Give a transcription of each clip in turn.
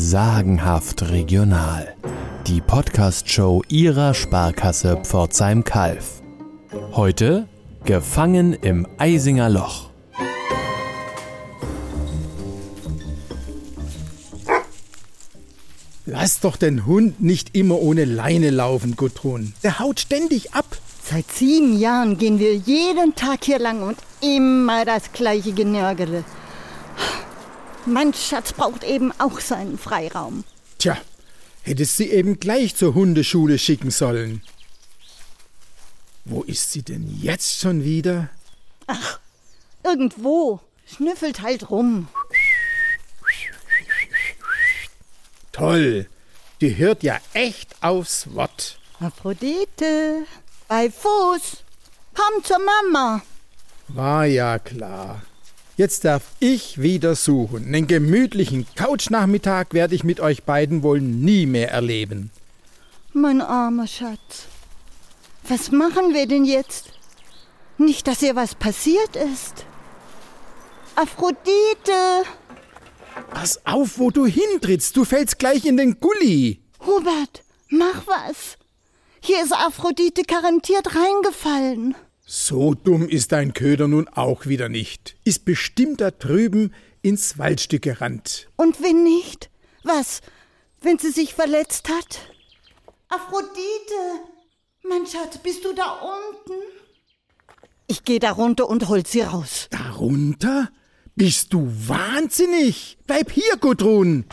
Sagenhaft regional. Die Podcast-Show Ihrer Sparkasse Pforzheim-Kalf. Heute Gefangen im Eisinger Loch. Lass doch den Hund nicht immer ohne Leine laufen, Gudrun. Der haut ständig ab. Seit sieben Jahren gehen wir jeden Tag hier lang und immer das gleiche Genörgele. Mein Schatz braucht eben auch seinen Freiraum. Tja, hättest sie eben gleich zur Hundeschule schicken sollen. Wo ist sie denn jetzt schon wieder? Ach, irgendwo. Schnüffelt halt rum. Toll. Die hört ja echt aufs Wort. Aphrodite, bei Fuß. Komm zur Mama. War ja klar. Jetzt darf ich wieder suchen. Einen gemütlichen Couchnachmittag werde ich mit euch beiden wohl nie mehr erleben. Mein armer Schatz. Was machen wir denn jetzt? Nicht, dass ihr was passiert ist. Aphrodite! Pass auf, wo du hintrittst. Du fällst gleich in den Gully. Hubert, mach was. Hier ist Aphrodite garantiert reingefallen. So dumm ist dein Köder nun auch wieder nicht. Ist bestimmt da drüben ins Waldstück gerannt. Und wenn nicht? Was, wenn sie sich verletzt hat? Aphrodite, mein Schatz, bist du da unten? Ich gehe da runter und hol sie raus. Darunter? Bist du wahnsinnig? Bleib hier, Gudrun.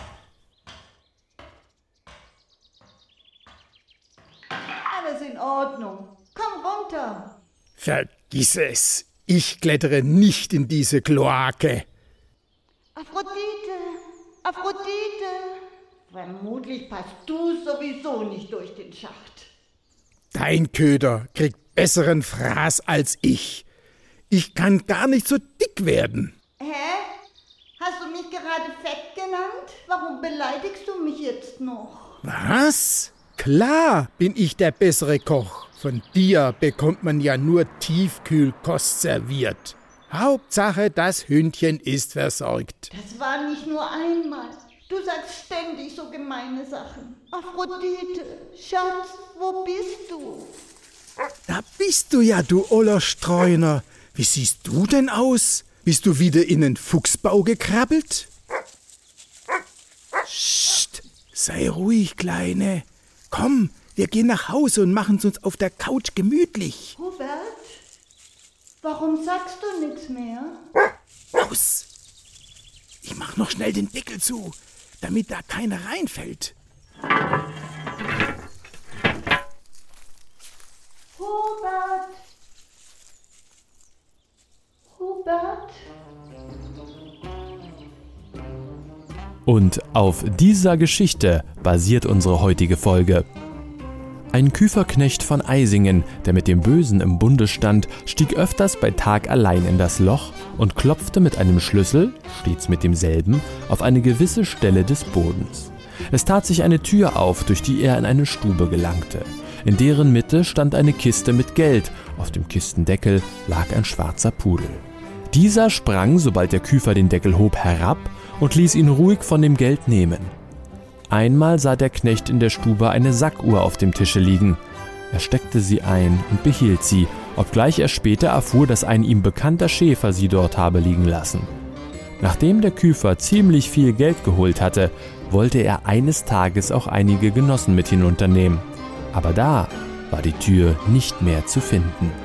Alles in Ordnung. Komm runter. Vergiss es. Ich klettere nicht in diese Kloake. Aphrodite, Aphrodite. Vermutlich passt du sowieso nicht durch den Schacht. Dein Köder kriegt besseren Fraß als ich. Ich kann gar nicht so dick werden. Hä? Hast du mich gerade fett genannt? Warum beleidigst du mich jetzt noch? Was? Klar bin ich der bessere Koch. Von dir bekommt man ja nur Tiefkühlkost serviert. Hauptsache, das Hündchen ist versorgt. Das war nicht nur einmal. Du sagst ständig so gemeine Sachen. Aphrodite, Schatz, wo bist du? Da bist du ja, du oller Streuner. Wie siehst du denn aus? Bist du wieder in den Fuchsbau gekrabbelt? Psst, sei ruhig, Kleine. Komm, wir gehen nach Hause und machen es uns auf der Couch gemütlich. Hubert, warum sagst du nichts mehr? Aus! Ich mach noch schnell den Deckel zu, damit da keiner reinfällt. Hubert! Hubert? Und auf dieser Geschichte basiert unsere heutige Folge. Ein Küferknecht von Eisingen, der mit dem Bösen im Bunde stand, stieg öfters bei Tag allein in das Loch und klopfte mit einem Schlüssel, stets mit demselben, auf eine gewisse Stelle des Bodens. Es tat sich eine Tür auf, durch die er in eine Stube gelangte. In deren Mitte stand eine Kiste mit Geld, auf dem Kistendeckel lag ein schwarzer Pudel. Dieser sprang, sobald der Küfer den Deckel hob, herab und ließ ihn ruhig von dem Geld nehmen. Einmal sah der Knecht in der Stube eine Sackuhr auf dem Tische liegen. Er steckte sie ein und behielt sie, obgleich er später erfuhr, dass ein ihm bekannter Schäfer sie dort habe liegen lassen. Nachdem der Küfer ziemlich viel Geld geholt hatte, wollte er eines Tages auch einige Genossen mit hinunternehmen. Aber da war die Tür nicht mehr zu finden.